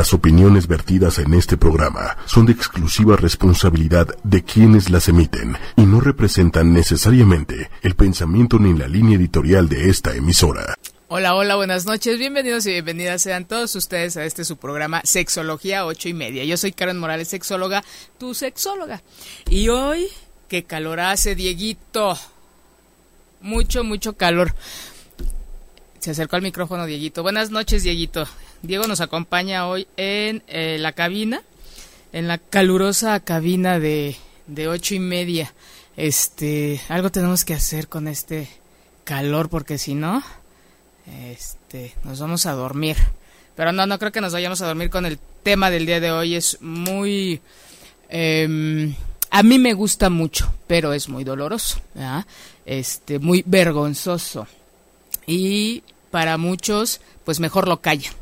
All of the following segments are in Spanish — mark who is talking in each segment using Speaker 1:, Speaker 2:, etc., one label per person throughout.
Speaker 1: Las opiniones vertidas en este programa son de exclusiva responsabilidad de quienes las emiten y no representan necesariamente el pensamiento ni la línea editorial de esta emisora.
Speaker 2: Hola, hola, buenas noches, bienvenidos y bienvenidas sean todos ustedes a este su programa Sexología 8 y media. Yo soy Karen Morales, sexóloga, tu sexóloga. Y hoy, qué calor hace, Dieguito. Mucho, mucho calor. Se acercó al micrófono, Dieguito. Buenas noches, Dieguito. Diego nos acompaña hoy en eh, la cabina, en la calurosa cabina de, de ocho y media. Este, algo tenemos que hacer con este calor porque si no, este, nos vamos a dormir. Pero no, no creo que nos vayamos a dormir con el tema del día de hoy. Es muy, em, a mí me gusta mucho, pero es muy doloroso, este, muy vergonzoso y para muchos, pues mejor lo callan.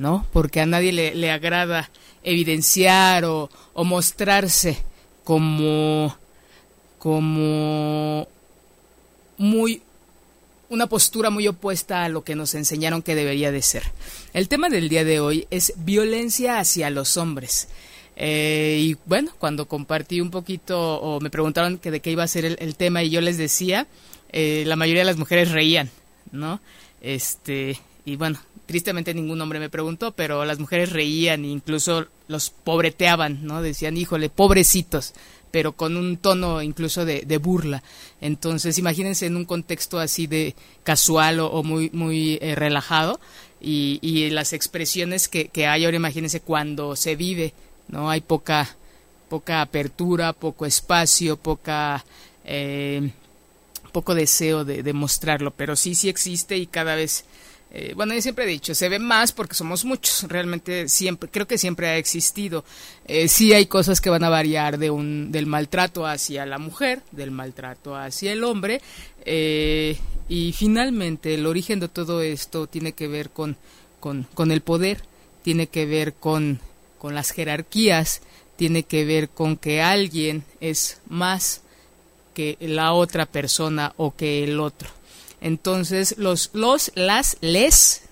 Speaker 2: ¿No? Porque a nadie le, agrada evidenciar o, mostrarse como, como muy una postura muy opuesta a lo que nos enseñaron que debería de ser. El tema del día de hoy es violencia hacia los hombres. Eh, y bueno, cuando compartí un poquito o me preguntaron que de qué iba a ser el, tema y yo les decía, eh, la mayoría de las mujeres reían, ¿no? Este, y bueno, Tristemente ningún hombre me preguntó, pero las mujeres reían e incluso los pobreteaban, ¿no? Decían, híjole, pobrecitos, pero con un tono incluso de, burla. Entonces, imagínense en un contexto así de casual o, muy, muy eh, relajado y, las expresiones que, hay ahora, imagínense cuando se vive, ¿no? Hay poca, poca apertura, poco espacio, poca... Eh, poco deseo de, de mostrarlo, pero sí, sí existe y cada vez eh, bueno, yo siempre he dicho, se ve más porque somos muchos, realmente siempre, creo que siempre ha existido. Eh, sí hay cosas que van a variar de un, del maltrato hacia la mujer, del maltrato hacia el hombre, eh, y finalmente el origen de todo esto tiene que ver con, con, con el poder, tiene que ver con, con las jerarquías, tiene que ver con que alguien es más que la otra persona o que el otro. Entonces, los, los, las, les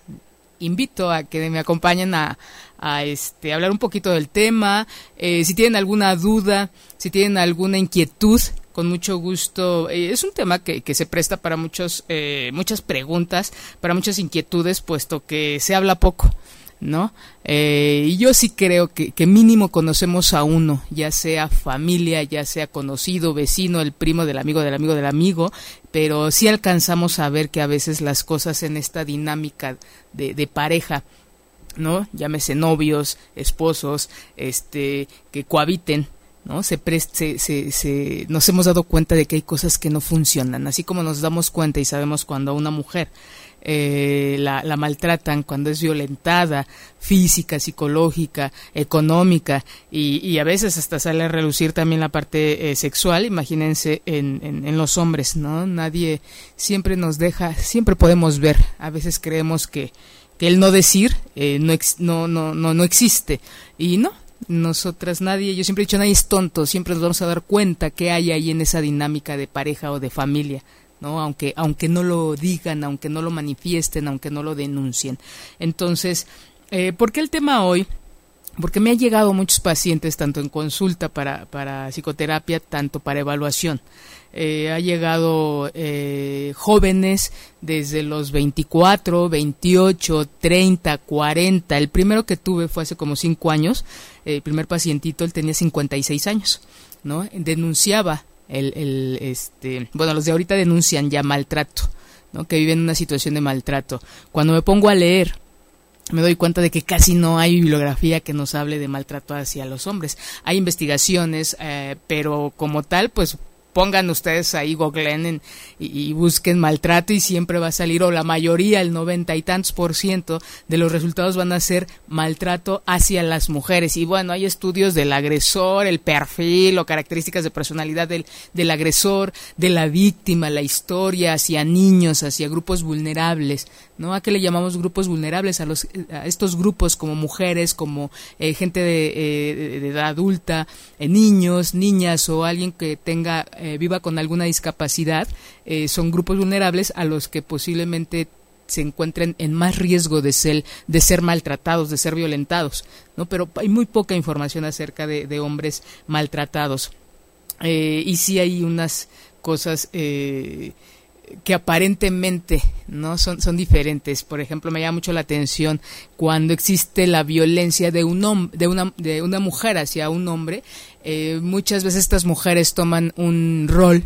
Speaker 2: invito a que me acompañen a, a este, hablar un poquito del tema. Eh, si tienen alguna duda, si tienen alguna inquietud, con mucho gusto. Eh, es un tema que, que, se presta para muchos, eh, muchas preguntas, para muchas inquietudes, puesto que se habla poco. ¿No? Eh, y yo sí creo que, que, mínimo conocemos a uno, ya sea familia, ya sea conocido, vecino, el primo del amigo del amigo del amigo, pero sí alcanzamos a ver que a veces las cosas en esta dinámica de, pareja, ¿no? Llámese novios, esposos, este, que cohabiten, ¿no? Se, se, se, se, nos hemos dado cuenta de que hay cosas que no funcionan, así como nos damos cuenta y sabemos cuando una mujer eh, la, la, maltratan, cuando es violentada, física, psicológica, económica, y, a veces hasta sale a relucir también la parte eh, sexual, imagínense en, en, los hombres, ¿no? Nadie siempre nos deja, siempre podemos ver, a veces creemos que, que el no decir eh, no, no, no, no, no existe, y no, nosotras nadie, yo siempre he dicho, nadie es tonto, siempre nos vamos a dar cuenta que hay ahí en esa dinámica de pareja o de familia. ¿No? Aunque, aunque no lo digan, aunque no lo manifiesten, aunque no lo denuncien. Entonces, eh, ¿por qué el tema hoy? Porque me han llegado muchos pacientes, tanto en consulta para, para psicoterapia, tanto para evaluación. Eh, ha llegado eh, jóvenes desde los 24, 28, 30, 40. El primero que tuve fue hace como 5 años. El primer pacientito, él tenía 56 años. ¿no? Denunciaba el, el, este, bueno, los de ahorita denuncian ya maltrato, ¿no? que viven una situación de maltrato. Cuando me pongo a leer, me doy cuenta de que casi no hay bibliografía que nos hable de maltrato hacia los hombres. Hay investigaciones, eh, pero como tal, pues pongan ustedes ahí, googleen y, busquen maltrato y siempre va a salir, o la mayoría, el noventa y tantos por ciento de los resultados van a ser maltrato hacia las mujeres. Y bueno, hay estudios del agresor, el perfil o características de personalidad del, del agresor, de la víctima, la historia hacia niños, hacia grupos vulnerables, ¿no? ¿A qué le llamamos grupos vulnerables? A, los, a estos grupos como mujeres, como eh, gente eh, de, edad adulta, eh, niños, niñas o alguien que tenga eh, viva con alguna discapacidad, eh, son grupos vulnerables a los que posiblemente se encuentren en más riesgo de ser, de ser maltratados, de ser violentados, ¿no? Pero hay muy poca información acerca de, hombres maltratados. Eh, y sí hay unas cosas eh, que aparentemente no son, son diferentes. Por ejemplo, me llama mucho la atención cuando existe la violencia de un de una de una mujer hacia un hombre. Eh, muchas veces estas mujeres toman un rol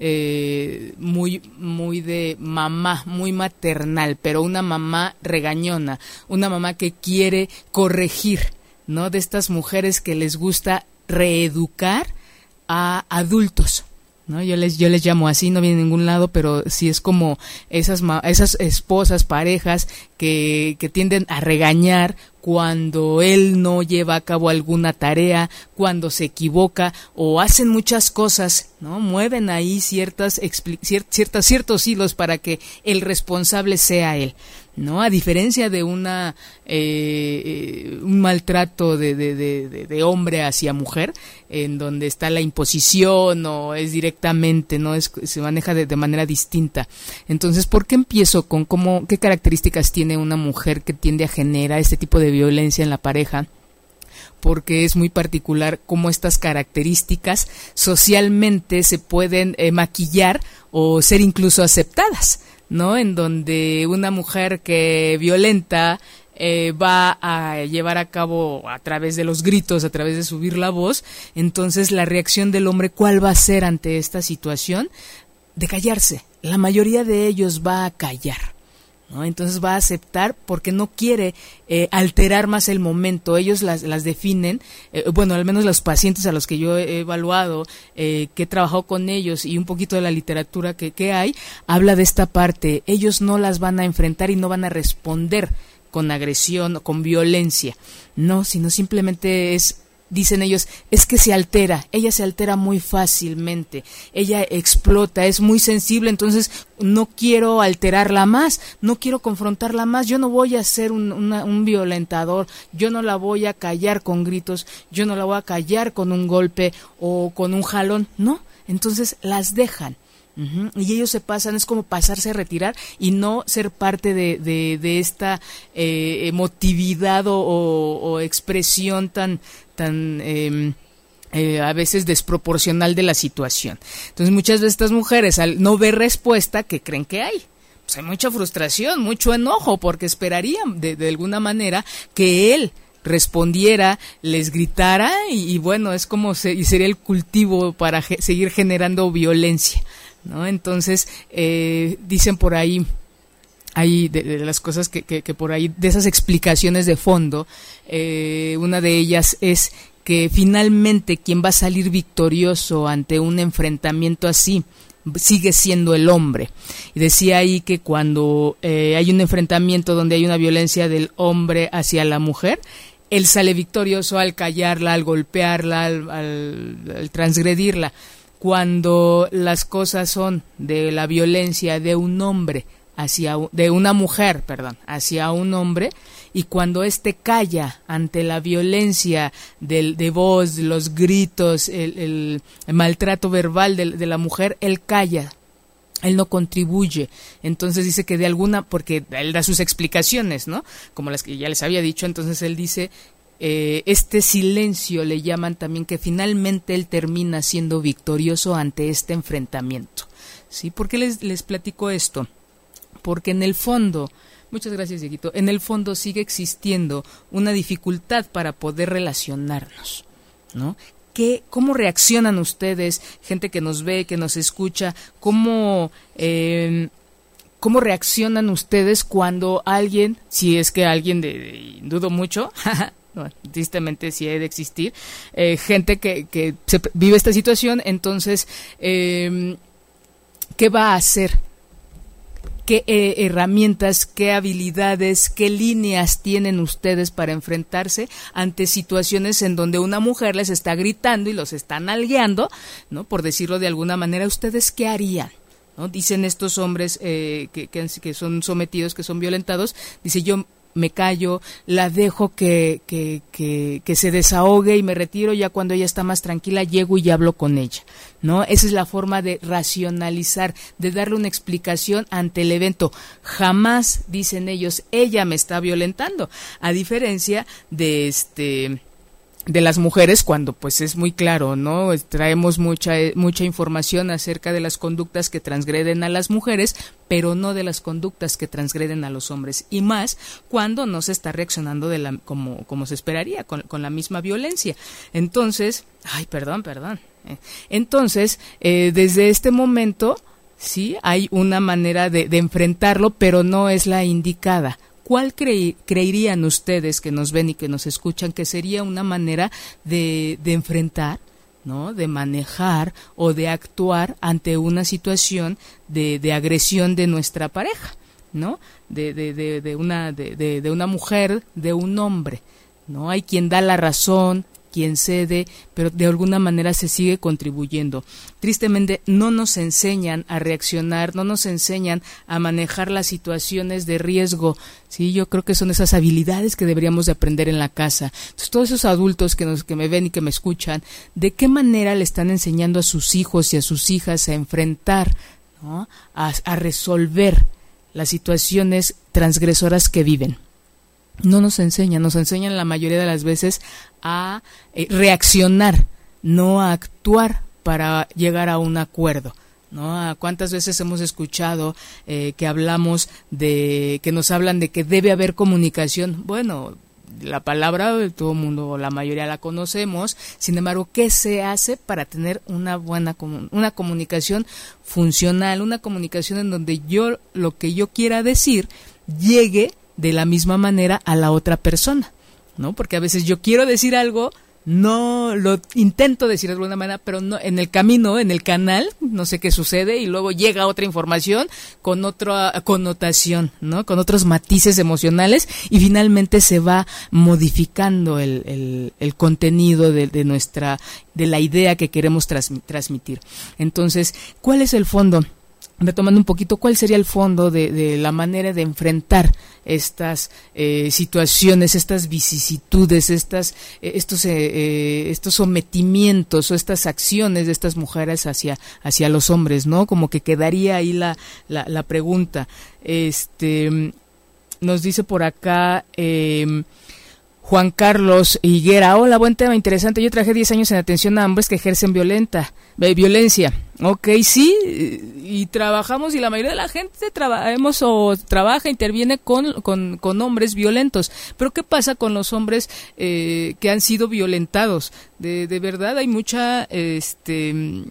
Speaker 2: eh, muy muy de mamá, muy maternal, pero una mamá regañona, una mamá que quiere corregir, ¿no? De estas mujeres que les gusta reeducar a adultos ¿no? Yo les, yo les llamo así, no viene a ningún lado, pero sí es como esas, esas esposas, parejas que, que tienden a regañar cuando él no lleva a cabo alguna tarea, cuando se equivoca o hacen muchas cosas, ¿no? Mueven ahí ciertas, ciertas, ciertos hilos para que el responsable sea él. ¿No? A diferencia de una eh, eh, un maltrato de, de, de, hombre hacia mujer, en donde está la imposición o es directamente, ¿no? Es, se maneja de, manera distinta. Entonces, ¿por qué empiezo con cómo, qué características tiene una mujer que tiende a generar este tipo de violencia en la pareja? porque es muy particular cómo estas características socialmente se pueden eh, maquillar o ser incluso aceptadas. ¿No? En donde una mujer que violenta eh, va a llevar a cabo a través de los gritos, a través de subir la voz, entonces la reacción del hombre, ¿cuál va a ser ante esta situación? De callarse. La mayoría de ellos va a callar. Entonces va a aceptar porque no quiere eh, alterar más el momento. Ellos las, las definen, eh, bueno, al menos los pacientes a los que yo he evaluado, eh, que he trabajado con ellos y un poquito de la literatura que, que hay, habla de esta parte. Ellos no las van a enfrentar y no van a responder con agresión o con violencia. No, sino simplemente es dicen ellos, es que se altera, ella se altera muy fácilmente, ella explota, es muy sensible, entonces no quiero alterarla más, no quiero confrontarla más, yo no voy a ser un, un, violentador, yo no la voy a callar con gritos, yo no la voy a callar con un golpe o con un jalón, no, entonces las dejan. Y ellos se pasan, es como pasarse a retirar y no ser parte de, de, esta eh, emotividad o, expresión tan, tan em, eh, a veces desproporcional de la situación. Entonces muchas veces estas mujeres al no ver respuesta, que creen que hay? Pues hay mucha frustración, mucho enojo, porque esperarían de, de alguna manera que él respondiera, les gritara y, bueno, es como se, sería el cultivo para seguir generando violencia, ¿no? Entonces, eh, dicen por ahí, hay de, las cosas que, que, por ahí, de esas explicaciones de fondo, eh, una de ellas es que finalmente quien va a salir victorioso ante un enfrentamiento así sigue siendo el hombre. Y decía ahí que cuando eh, hay un enfrentamiento donde hay una violencia del hombre hacia la mujer, él sale victorioso al callarla, al golpearla, al transgredirla. Cuando las cosas son de la violencia de un hombre hacia de una mujer, perdón, hacia un hombre y cuando éste calla ante la violencia del, de voz, los gritos, el, maltrato verbal de, de, la mujer, él calla, él no contribuye. Entonces dice que de alguna, porque él da sus explicaciones, ¿no? Como las que ya les había dicho, entonces él dice eh, este silencio le llaman también que finalmente él termina siendo victorioso ante este enfrentamiento. ¿Sí? ¿Por qué les, les platico esto? Porque en el fondo, muchas gracias Dieguito, en el fondo sigue existiendo una dificultad para poder relacionarnos, ¿no? ¿Qué, ¿Cómo reaccionan ustedes, gente que nos ve, que nos escucha? ¿Cómo, em, ¿Cómo reaccionan ustedes cuando alguien, si es que alguien, dudo mucho, tristemente sí de existir, eh, gente que, que vive esta situación, entonces, eh, ¿qué va a hacer? Qué eh, herramientas, qué habilidades, qué líneas tienen ustedes para enfrentarse ante situaciones en donde una mujer les está gritando y los está nalgueando, ¿no? Por decirlo de alguna manera, ¿ustedes qué harían? ¿No? Dicen estos hombres eh, que, que, son sometidos, que son violentados, dice yo me callo, la dejo que, que, que, se desahogue y me retiro, ya cuando ella está más tranquila llego y hablo con ella, ¿no? Esa es la forma de racionalizar, de darle una explicación ante el evento. Jamás, dicen ellos, ella me está violentando, a diferencia de este de las mujeres cuando pues es muy claro, ¿no? Traemos mucha eh, mucha información acerca de las conductas que transgreden a las mujeres, pero no de las conductas que transgreden a los hombres y más cuando no se está reaccionando de la como como se esperaría con, con la misma violencia. Entonces, ay, perdón, perdón. Eh, entonces, eh, desde este momento sí hay una manera de, de enfrentarlo, pero no es la indicada ¿cuál creerían ustedes que nos ven y que nos escuchan que sería una manera de, de enfrentar ¿no? de manejar o de actuar ante una situación de, de agresión de nuestra pareja, ¿no? De, de, de, una, de, de, una mujer, de un hombre. ¿no? Hay quien da la razón, quien cede, pero de alguna manera se sigue contribuyendo. Tristemente no nos enseñan a reaccionar, no nos enseñan a manejar las situaciones de riesgo. Sí, yo creo que son esas habilidades que deberíamos de aprender en la casa. Entonces, todos esos adultos que nos que me ven y que me escuchan, ¿de qué manera le están enseñando a sus hijos y a sus hijas a enfrentar, ¿no? a, a resolver las situaciones transgresoras que viven? No nos enseñan, nos enseñan la mayoría de las veces a eh, reaccionar, no a actuar para llegar a un acuerdo. ¿No? ¿Cuántas veces hemos escuchado eh, que hablamos de, que nos hablan de que debe haber comunicación? Bueno, la palabra todo el mundo, la mayoría la conocemos, sin embargo, ¿qué se hace para tener una buena una comunicación funcional, una comunicación en donde yo lo que yo quiera decir llegue de la misma manera a la otra persona, ¿no? Porque a veces yo quiero decir algo, no lo intento decir de alguna manera, pero no en el camino, en el canal, no sé qué sucede y luego llega otra información con otra connotación, ¿no? Con otros matices emocionales y finalmente se va modificando el, el, contenido de, de, nuestra, de la idea que queremos transmitir. Entonces, ¿cuál es el fondo? Retomando un poquito cuál sería el fondo de, la manera de enfrentar estas eh, situaciones, estas vicisitudes, estas, eh, estos, eh, estos sometimientos o estas acciones de estas mujeres hacia, hacia los hombres, ¿no? Como que quedaría ahí la, la, pregunta. Este, nos dice por acá, eh, Juan Carlos Higuera, hola, buen tema, interesante. Yo traje 10 años en atención a hombres que ejercen violenta, violencia. Ok, sí, y trabajamos y la mayoría de la gente trabajamos o trabaja, interviene con, con, con, hombres violentos. Pero ¿qué pasa con los hombres eh, que han sido violentados? De, de verdad hay mucha... este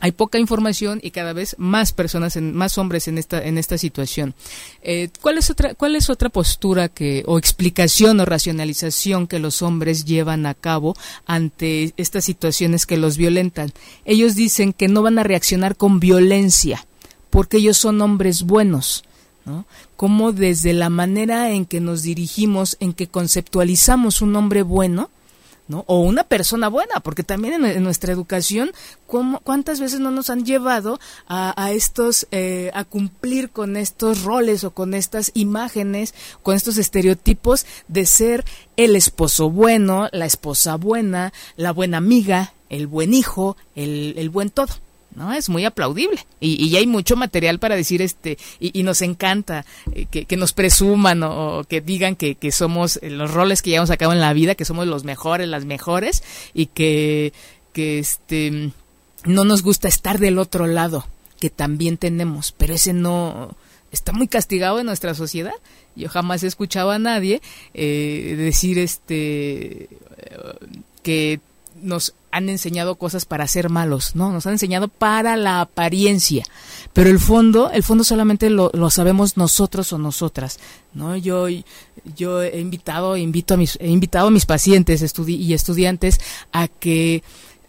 Speaker 2: hay poca información y cada vez más personas, en, más hombres en esta en esta situación. Eh, ¿Cuál es otra cuál es otra postura que o explicación o racionalización que los hombres llevan a cabo ante estas situaciones que los violentan? Ellos dicen que no van a reaccionar con violencia porque ellos son hombres buenos. ¿no? Como desde la manera en que nos dirigimos, en que conceptualizamos un hombre bueno, ¿no? O una persona buena, porque también en, nuestra educación, ¿cuántas veces no nos han llevado a, estos, eh, a cumplir con estos roles o con estas imágenes, con estos estereotipos de ser el esposo bueno, la esposa buena, la buena amiga, el buen hijo, el, el buen todo? Es muy aplaudible. Y, y hay mucho material para decir este, y, nos encanta eh, que, nos presuman o, que digan que, que, somos eh, los roles que llevamos a cabo en la vida, que somos los mejores, las mejores, y que, que este no nos gusta estar del otro lado, que también tenemos, pero ese no está muy castigado en nuestra sociedad. Yo jamás he escuchado a nadie eh, decir este que nos han enseñado cosas para ser malos, ¿no? Nos han enseñado para la apariencia, pero el fondo, el fondo solamente lo, sabemos nosotros o nosotras, ¿no? Yo, yo he invitado, invito a mis, he invitado a mis pacientes y estudiantes a que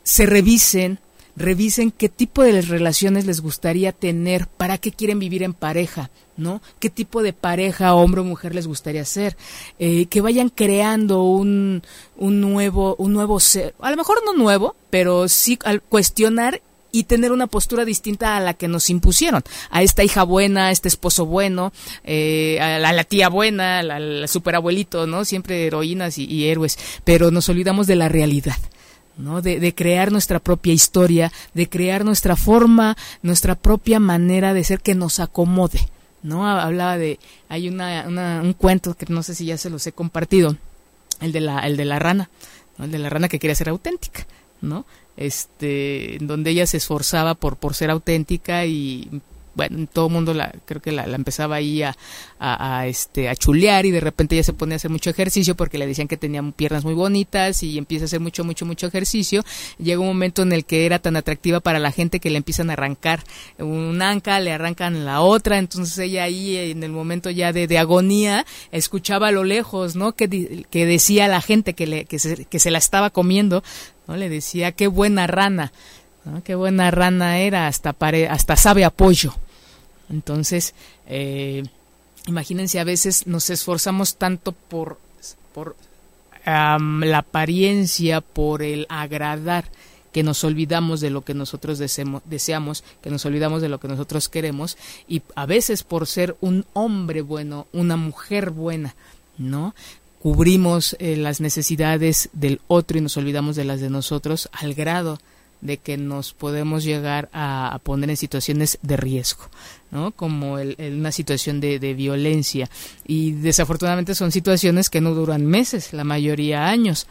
Speaker 2: se revisen revisen qué tipo de relaciones les gustaría tener, para qué quieren vivir en pareja, ¿no? ¿Qué tipo de pareja, hombre o mujer, les gustaría ser? Eh, que vayan creando un, un, nuevo, un nuevo ser, a lo mejor no nuevo, pero sí al cuestionar y tener una postura distinta a la que nos impusieron. A esta hija buena, a este esposo bueno, eh, a, la, tía buena, al superabuelito, ¿no? Siempre heroínas y, héroes, pero nos olvidamos de la realidad. ¿No? De, de, crear nuestra propia historia, de crear nuestra forma, nuestra propia manera de ser que nos acomode. ¿no? Hablaba de, hay una, un cuento que no sé si ya se los he compartido, el de la, el de la rana, el de la rana que quería ser auténtica, ¿no? Este, donde ella se esforzaba por, por ser auténtica y bueno, todo el mundo la, creo que la, empezaba ahí a, este, a chulear y de repente ella se pone a hacer mucho ejercicio porque le decían que tenía piernas muy bonitas y empieza a hacer mucho, mucho, mucho ejercicio. Llega un momento en el que era tan atractiva para la gente que le empiezan a arrancar un anca, le arrancan la otra, entonces ella ahí en el momento ya de, agonía escuchaba a lo lejos, ¿no? Que, que decía la gente que, le, que, se, que se la estaba comiendo, ¿no? Le decía, qué buena rana. Qué buena rana era, hasta, hasta sabe apoyo. Entonces, eh, imagínense, a veces nos esforzamos tanto por, por la apariencia, por el agradar, que nos olvidamos de lo que nosotros deseamos, que nos olvidamos de lo que nosotros queremos, y a veces por ser un hombre bueno, una mujer buena, ¿no? Cubrimos eh, las necesidades del otro y nos olvidamos de las de nosotros al grado de que nos podemos llegar a, poner en situaciones de riesgo, ¿no? Como el, una situación de, de, violencia. Y desafortunadamente son situaciones que no duran meses, la mayoría años.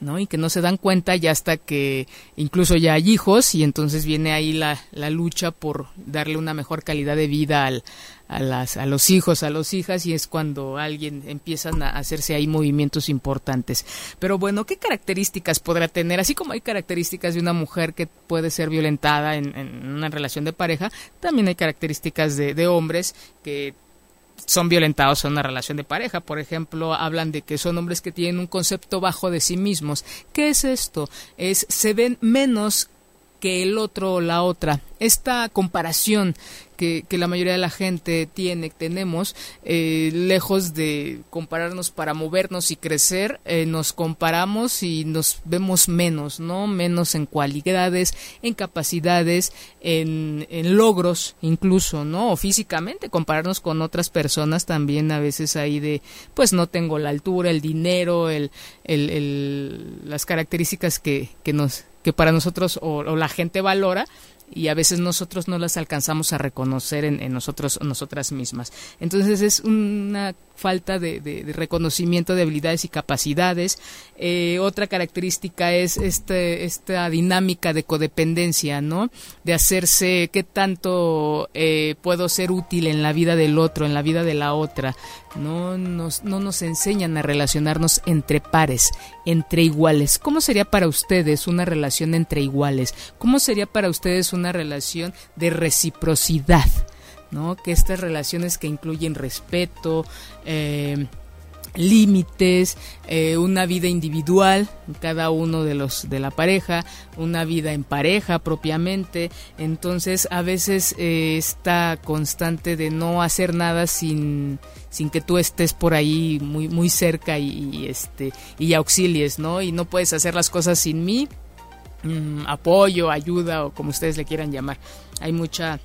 Speaker 2: ¿No? Y que no se dan cuenta ya hasta que incluso ya hay hijos y entonces viene ahí la, la lucha por darle una mejor calidad de vida al, a, las, a los hijos, a las hijas y es cuando alguien empiezan a hacerse ahí movimientos importantes. Pero bueno, ¿qué características podrá tener? Así como hay características de una mujer que puede ser violentada en, en una relación de pareja, también hay características de, de hombres que son violentados en una relación de pareja. Por ejemplo, hablan de que son hombres que tienen un concepto bajo de sí mismos. ¿Qué es esto? Es se ven menos que el otro o la otra. Esta comparación que, la mayoría de la gente tiene, tenemos, eh, lejos de compararnos para movernos y crecer, eh, nos comparamos y nos vemos menos, ¿no? Menos en cualidades, en capacidades, en, en logros incluso, ¿no? O físicamente, compararnos con otras personas también a veces ahí de, pues no tengo la altura, el dinero, el, el, el las características que, que nos que para nosotros o la gente valora y a veces nosotros no las alcanzamos a reconocer en, nosotros nosotras mismas. Entonces es una falta de, reconocimiento de habilidades y capacidades eh, otra característica es este esta dinámica de codependencia no de hacerse qué tanto eh, puedo ser útil en la vida del otro en la vida de la otra no nos, no nos enseñan a relacionarnos entre pares, entre iguales. ¿Cómo sería para ustedes una relación entre iguales? ¿Cómo sería para ustedes una relación de reciprocidad? ¿No? Que estas relaciones que incluyen respeto, eh, límites, eh, una vida individual, cada uno de los de la pareja, una vida en pareja propiamente. Entonces, a veces eh, está constante de no hacer nada sin, sin que tú estés por ahí muy muy cerca y, este y auxilies, ¿no? Y no puedes hacer las cosas sin mí. Mm, apoyo, ayuda o como ustedes le quieran llamar. Hay mucha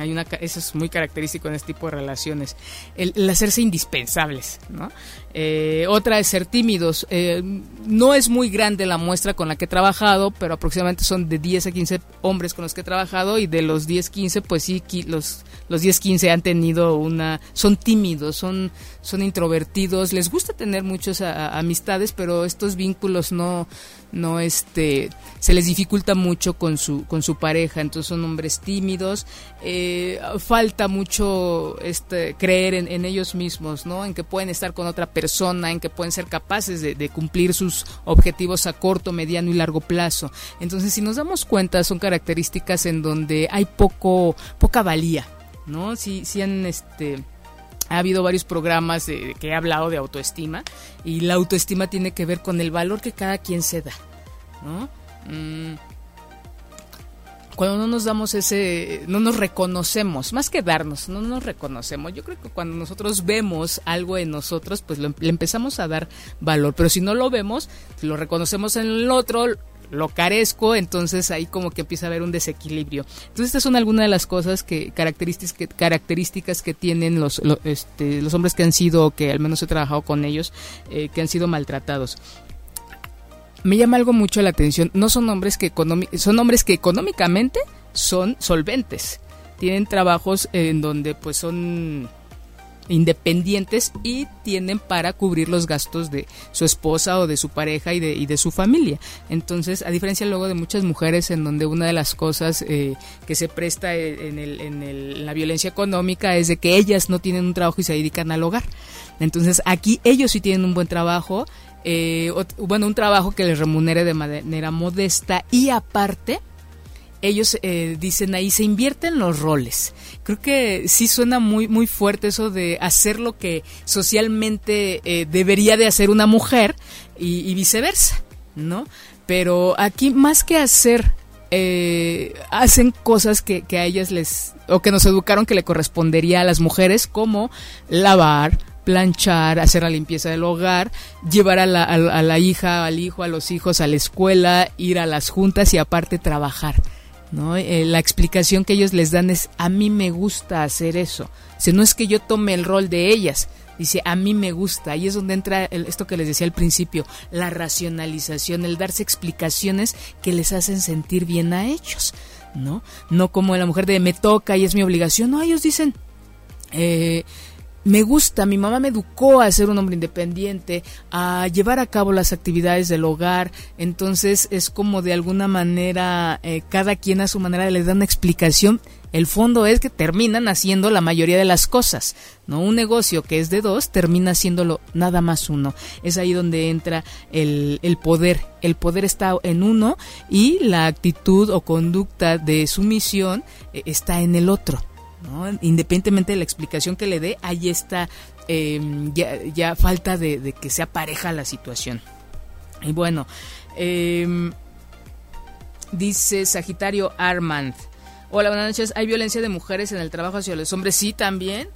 Speaker 2: hay una, eso es muy característico en este tipo de relaciones. El, hacerse indispensables, ¿no? Eh, otra es ser tímidos. Eh, no es muy grande la muestra con la que he trabajado, pero aproximadamente son de 10 a 15 hombres con los que he trabajado y de los 10, 15, pues sí, los, los 10, 15 han tenido una... son tímidos, son, son introvertidos, les gusta tener muchas amistades, pero estos vínculos no no este se les dificulta mucho con su con su pareja entonces son hombres tímidos eh, falta mucho este creer en, ellos mismos no en que pueden estar con otra persona en que pueden ser capaces de, cumplir sus objetivos a corto mediano y largo plazo. Entonces si nos damos cuenta son características en donde hay poco poca valía no si si han este ha habido varios programas que he hablado de autoestima y la autoestima tiene que ver con el valor que cada quien se da, ¿no? Mm. cuando no nos damos ese, no nos reconocemos, más que darnos, no nos reconocemos. Yo creo que cuando nosotros vemos algo en nosotros, pues le empezamos a dar valor, pero si no lo vemos, lo reconocemos en el otro, lo carezco, entonces ahí como que empieza a haber un desequilibrio. Entonces estas son algunas de las cosas que características que, características que tienen los, este, los hombres que han sido, que al menos he trabajado con ellos, eh, que han sido maltratados me llama algo mucho la atención. No son hombres que son hombres que económicamente son solventes. Tienen trabajos en donde pues son independientes y tienen para cubrir los gastos de su esposa o de su pareja y de, y de su familia. Entonces, a diferencia luego de muchas mujeres en donde una de las cosas eh, que se presta en, el, en, el, en la violencia económica es de que ellas no tienen un trabajo y se dedican al hogar. Entonces, aquí ellos sí tienen un buen trabajo eh, bueno, un trabajo que les remunere de manera modesta y aparte ellos eh, dicen ahí se invierten los roles. Creo que sí suena muy muy fuerte eso de hacer lo que socialmente eh, debería de hacer una mujer y, viceversa, ¿no? Pero aquí más que hacer hacen cosas que, que, a ellas les o que nos educaron que le correspondería a las mujeres como lavar, planchar, hacer la limpieza del hogar, llevar a la, a, la, hija, al hijo, a los hijos a la escuela, ir a las juntas y aparte trabajar. ¿No? Eh, la explicación que ellos les dan es, a mí me gusta hacer eso. si no es que yo tome el rol de ellas, dice, a mí me gusta. Y es donde entra esto que les decía al principio, la racionalización, el darse explicaciones que les hacen sentir bien a ellos. ¿no? No como la mujer de me toca y es mi obligación. No, ellos dicen, eh, me gusta, mi mamá me educó a ser un hombre independiente, a llevar a cabo las actividades del hogar, entonces es como de alguna manera eh, cada quien a su manera le da una explicación. El fondo es que terminan haciendo la mayoría de las cosas, ¿no? Un negocio que es de dos termina haciéndolo nada más uno. Es ahí donde entra el, poder. El poder está en uno y la actitud o conducta de sumisión eh, está en el otro. Independientemente de la explicación que le dé, ahí está em, ya, falta de, que sea pareja la situación. Y bueno, em, dice Sagitario Armand. Hola, buenas noches. ¿Hay violencia de mujeres en el trabajo hacia los hombres? Sí, también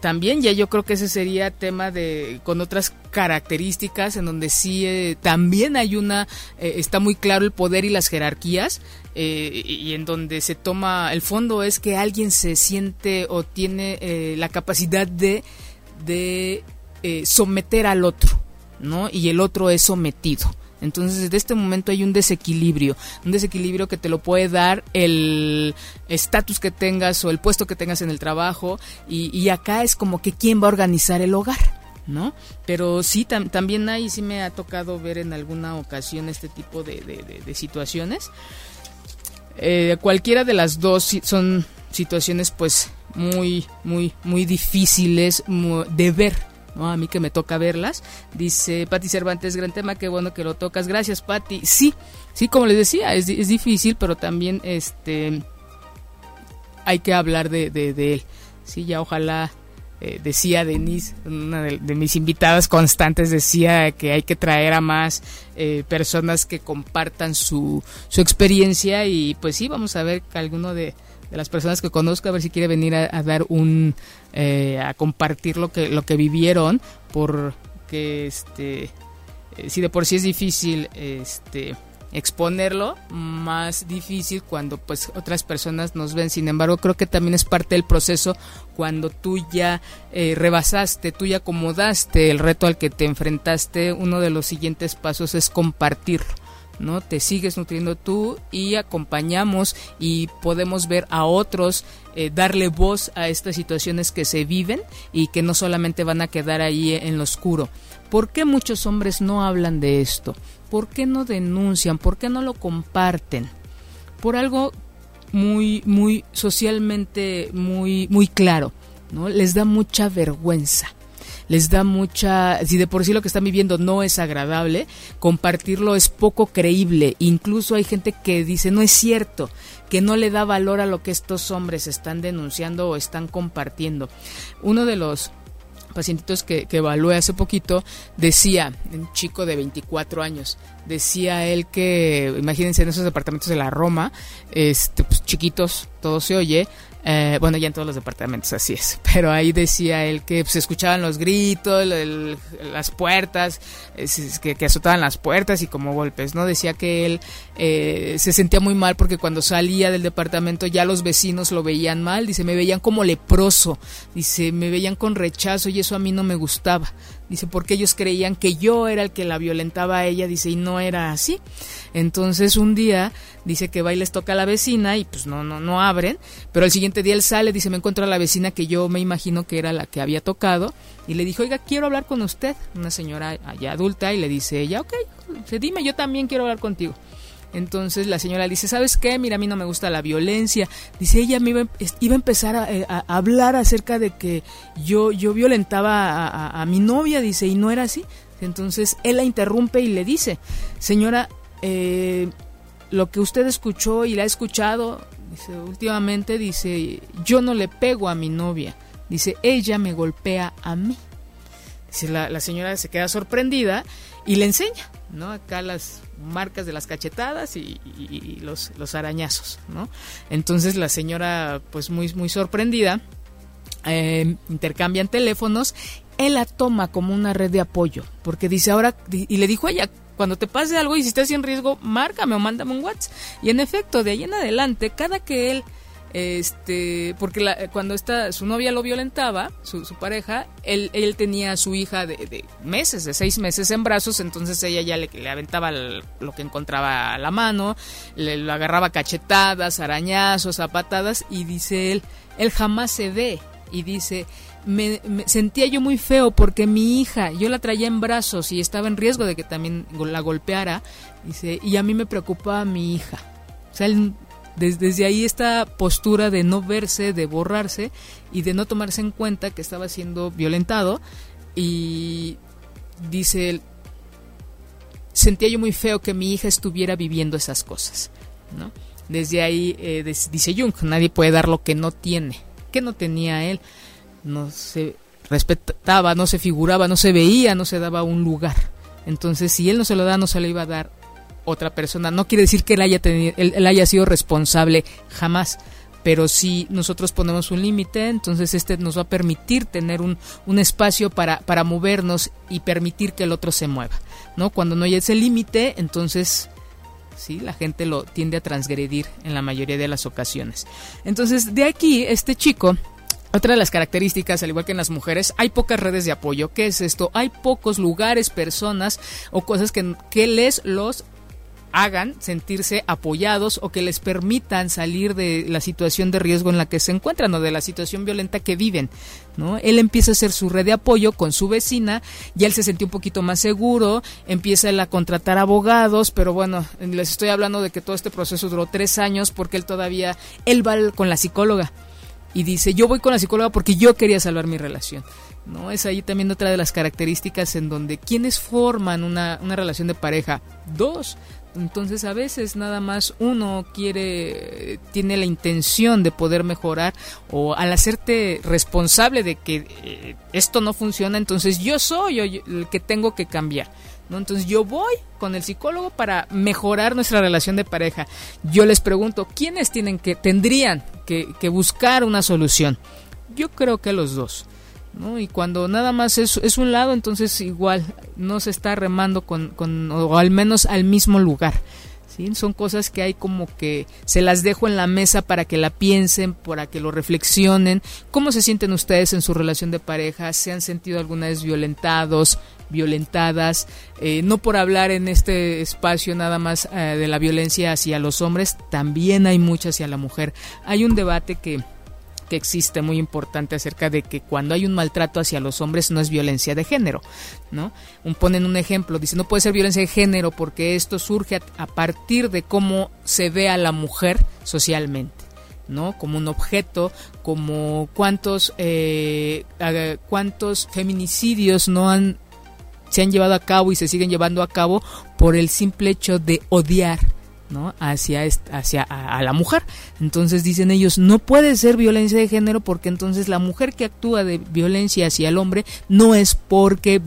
Speaker 2: también ya yo creo que ese sería tema de con otras características en donde sí eh, también hay una eh, está muy claro el poder y las jerarquías eh, y en donde se toma el fondo es que alguien se siente o tiene la capacidad de de someter al otro no y el otro es sometido entonces, desde este momento hay un desequilibrio, un desequilibrio que te lo puede dar el estatus que tengas o el puesto que tengas en el trabajo y, acá es como que quién va a organizar el hogar. ¿no? Pero sí, también hay, sí me ha tocado ver en alguna ocasión este tipo de, situaciones. Eh, cualquiera de las dos son situaciones pues muy, muy, muy difíciles de ver ¿no? A mí que me toca verlas. Dice Patti Cervantes, gran tema, qué bueno que lo tocas. Gracias, Patti. Sí, sí, como les decía, es, es difícil, pero también este hay que hablar de, de, él. Sí, ya ojalá, eh, decía Denise, una de, mis invitadas constantes, decía que hay que traer a más eh, personas que compartan su, su experiencia y pues sí, vamos a ver que alguno de, de las personas que conozco, a ver si quiere venir a, dar un, eh, a compartir lo que, lo que vivieron, porque este, eh, si de por sí es difícil, este, exponerlo, más difícil cuando pues otras personas nos ven. Sin embargo, creo que también es parte del proceso cuando tú ya eh, rebasaste, tú ya acomodaste el reto al que te enfrentaste, uno de los siguientes pasos es compartirlo. ¿No? Te sigues nutriendo tú y acompañamos y podemos ver a otros eh, darle voz a estas situaciones que se viven y que no solamente van a quedar ahí en lo oscuro. ¿Por qué muchos hombres no hablan de esto? ¿Por qué no denuncian? ¿Por qué no lo comparten? Por algo muy muy socialmente muy muy claro, ¿no? Les da mucha vergüenza les da mucha, si de por sí lo que están viviendo no es agradable, compartirlo es poco creíble. Incluso hay gente que dice, no es cierto, que no le da valor a lo que estos hombres están denunciando o están compartiendo. Uno de los pacientitos que, evalué hace poquito, decía, un chico de 24 años, decía él que, imagínense en esos departamentos de la Roma, este, pues, chiquitos, todo se oye, Eh, bueno, ya en todos los departamentos así es. Pero ahí decía él que se escuchaban los gritos, las puertas, que, que, azotaban las puertas y como golpes, ¿no? Decía que él eh, se sentía muy mal porque cuando salía del departamento ya los vecinos lo veían mal. Dice, me veían como leproso. Dice, me veían con rechazo y eso a mí no me gustaba. Dice, porque ellos creían que yo era el que la violentaba a ella. Dice, y no era así. Entonces un día dice que va y les toca a la vecina y pues no, no, no abren, pero el siguiente día él sale, dice, me encuentro a la vecina que yo me imagino que era la que había tocado y le dijo, oiga, quiero hablar con usted, una señora allá adulta y le dice ella, ok, dime, yo también quiero hablar contigo. Entonces la señora dice, ¿sabes qué? Mira, a mí no me gusta la violencia. Dice, ella me iba, iba a empezar eh, a, hablar acerca de que yo, yo violentaba a, mi novia, dice, y no era así. Entonces él la interrumpe y le dice, señora, eh, lo que usted escuchó y la ha escuchado, dice, últimamente dice, yo no le pego a mi novia, dice, ella me golpea a mí. Dice, la, señora se queda sorprendida y le enseña, ¿no? Acá las marcas de las cachetadas y, los, los, arañazos, ¿no? Entonces la señora, pues muy, muy sorprendida, eh, intercambian teléfonos, él la toma como una red de apoyo, porque dice ahora, y le dijo a ella, cuando te pase algo y si estás en riesgo, márcame o mándame un WhatsApp. Y en efecto, de ahí en adelante, cada que él este porque cuando esta su novia lo violentaba su, pareja él, él tenía a su hija de, meses de seis meses en brazos entonces ella ya le, le aventaba lo que encontraba a la mano le lo agarraba cachetadas arañazos zapatadas y dice él él jamás se ve y dice me, sentía yo muy feo porque mi hija, yo la traía en brazos y estaba en riesgo de que también la golpeara, dice, y a mí me preocupaba mi hija. O sea, desde, ahí esta postura de no verse, de borrarse y de no tomarse en cuenta que estaba siendo violentado y dice él, sentía yo muy feo que mi hija estuviera viviendo esas cosas, ¿no? Desde ahí eh, dice Jung, nadie puede dar lo que no tiene. ¿Qué no tenía él? no se respetaba, no se figuraba, no se veía, no se daba un lugar. Entonces, si él no se lo da, no se lo iba a dar otra persona. No quiere decir que él haya, tenido, él, haya sido responsable jamás, pero si nosotros ponemos un límite, entonces este nos va a permitir tener un, un espacio para, para movernos y permitir que el otro se mueva. ¿no? Cuando no hay ese límite, entonces sí, la gente lo tiende a transgredir en la mayoría de las ocasiones. Entonces, de aquí, este chico otra de las características, al igual que en las mujeres, hay pocas redes de apoyo. ¿Qué es esto? Hay pocos lugares, personas o cosas que, que les los hagan sentirse apoyados o que les permitan salir de la situación de riesgo en la que se encuentran o de la situación violenta que viven. ¿no? Él empieza a hacer su red de apoyo con su vecina, y él se sintió un poquito más seguro, empieza a contratar abogados, pero bueno, les estoy hablando de que todo este proceso duró tres años porque él todavía, él va con la psicóloga y dice, yo voy con la psicóloga porque yo quería salvar mi relación. ¿no? Es ahí también otra de las características en donde quienes forman una, una relación de pareja, dos. Entonces a veces nada más uno quiere, tiene la intención de poder mejorar o al hacerte responsable de que eh, esto no funciona, entonces yo soy el que tengo que cambiar. Entonces yo voy con el psicólogo para mejorar nuestra relación de pareja. Yo les pregunto, ¿quiénes tienen que, tendrían que, buscar una solución? Yo creo que los dos. Y cuando nada más es, es, un lado, entonces igual no se está remando con, con, o al menos al mismo lugar. ¿sí? Son cosas que hay como que se las dejo en la mesa para que la piensen, para que lo reflexionen. ¿Cómo se sienten ustedes en su relación de pareja? ¿Se han sentido alguna vez violentados, violentadas, eh, no por hablar en este espacio nada más eh, de la violencia hacia los hombres, también hay mucha hacia la mujer. Hay un debate que, existe muy importante acerca de que cuando hay un maltrato hacia los hombres no es violencia de género, ¿no? Un, ponen un ejemplo, dicen no puede ser violencia de género porque esto surge a, partir de cómo se ve a la mujer socialmente. ¿no? Como un objeto, como cuántos, eh, cuántos feminicidios no han se han llevado a cabo y se siguen llevando a cabo por el simple hecho de odiar ¿no? hacia, hacia a, la mujer. Entonces dicen ellos, no puede ser violencia de género porque entonces la mujer que actúa de violencia hacia el hombre no es porque,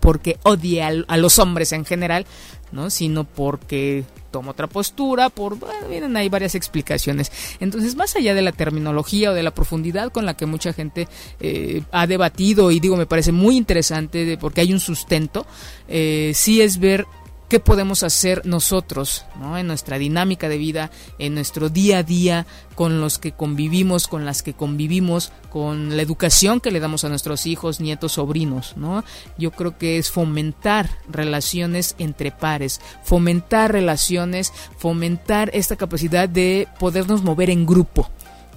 Speaker 2: porque odia a, los hombres en general, ¿no? sino porque toma otra postura, por, bueno, vienen ahí varias explicaciones. Entonces, más allá de la terminología o de la profundidad con la que mucha gente eh, ha debatido, y digo, me parece muy interesante porque hay un sustento, eh, sí es ver qué podemos hacer nosotros ¿no? en nuestra dinámica de vida, en nuestro día a día, con los que convivimos, con las que convivimos, con la educación que le damos a nuestros hijos, nietos, sobrinos. ¿no? Yo creo que es fomentar relaciones entre pares, fomentar relaciones, fomentar esta capacidad de podernos mover en grupo.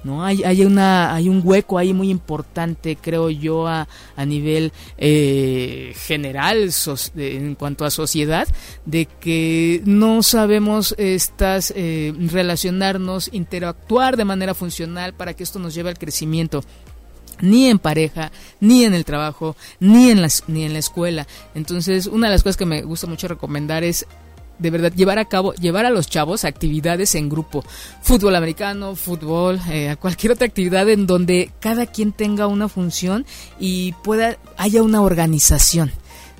Speaker 2: ¿No? Hay, hay, una, hay un hueco ahí muy importante, creo yo, a, a nivel eh, general en cuanto a sociedad, de que no sabemos estas eh, relacionarnos, interactuar de manera funcional para que esto nos lleve al crecimiento ni en pareja, ni en el trabajo, ni en, las, ni en la escuela. Entonces, una de las cosas que me gusta mucho recomendar es de verdad llevar a cabo, llevar a los chavos actividades en grupo, fútbol americano, fútbol, eh, cualquier otra actividad en donde cada quien tenga una función y pueda haya una organización.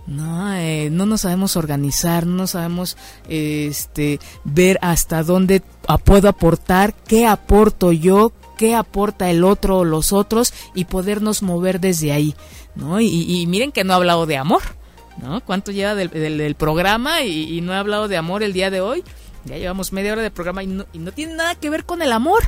Speaker 2: No, eh, no nos sabemos organizar, no sabemos este, ver hasta dónde puedo aportar, qué aporto yo, qué aporta el otro o los otros y podernos mover desde ahí. ¿no? Y, y miren que no he hablado de amor ¿no? ¿Cuánto lleva del, programa y, no he hablado de amor el día de hoy? Ya llevamos media hora de programa y no, y no tiene nada que ver con el amor.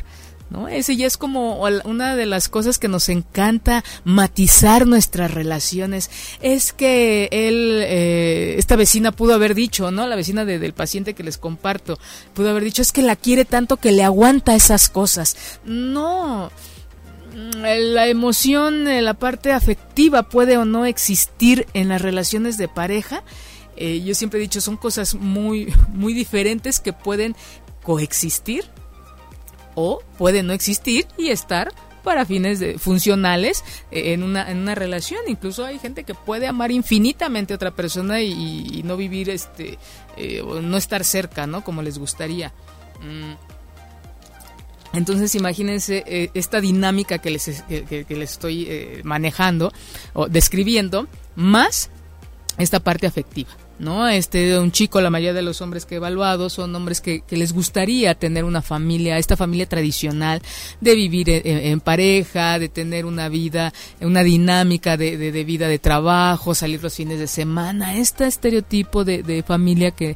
Speaker 2: ¿No? Ese ya es como una de las cosas que nos encanta matizar nuestras relaciones. Es que él, eh, esta vecina pudo haber dicho, ¿no? La vecina del paciente que les comparto, pudo haber dicho, es que la quiere tanto que le aguanta esas cosas. No, la emoción, eh, la parte afectiva puede o no existir en las relaciones de pareja. Eh, yo siempre he dicho, son cosas muy, muy diferentes que pueden coexistir o pueden no existir y estar para fines de, funcionales eh, en, una, en una relación. Incluso hay gente que puede amar infinitamente a otra persona y, no vivir, este, o no estar cerca, ¿no? Como les gustaría. Mm, entonces imagínense eh, esta dinámica que les, que, les estoy eh, manejando o describiendo, más esta parte afectiva. ¿no? Este, un chico, la mayoría de los hombres que he evaluado son hombres que, les gustaría tener una familia, esta familia tradicional, de vivir en, pareja, de tener una vida, una dinámica de, vida de trabajo, salir los fines de semana, este estereotipo de familia que,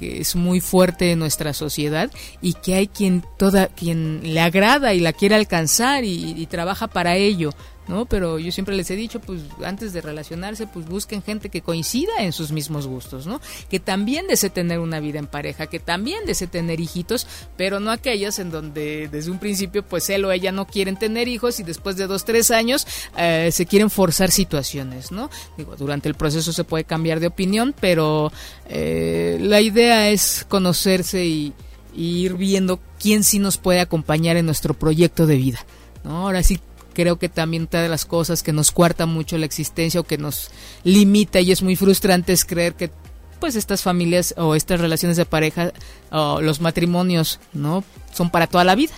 Speaker 2: que es muy fuerte en nuestra sociedad y que hay quien toda quien le agrada y la quiere alcanzar y, trabaja para ello ¿no? Pero yo siempre les he dicho, pues antes de relacionarse, pues busquen gente que coincida en sus mismos gustos, ¿no? Que también desee tener una vida en pareja, que también desee tener hijitos, pero no aquellas en donde desde un principio, pues él o ella no quieren tener hijos y después de dos, tres años eh, se quieren forzar situaciones, ¿no? Digo, durante el proceso se puede cambiar de opinión, pero eh, la idea es conocerse y, y ir viendo quién sí nos puede acompañar en nuestro proyecto de vida. ¿no? Ahora sí creo que también una de las cosas que nos cuarta mucho la existencia o que nos limita y es muy frustrante es creer que pues estas familias o estas relaciones de pareja o los matrimonios no son para toda la vida.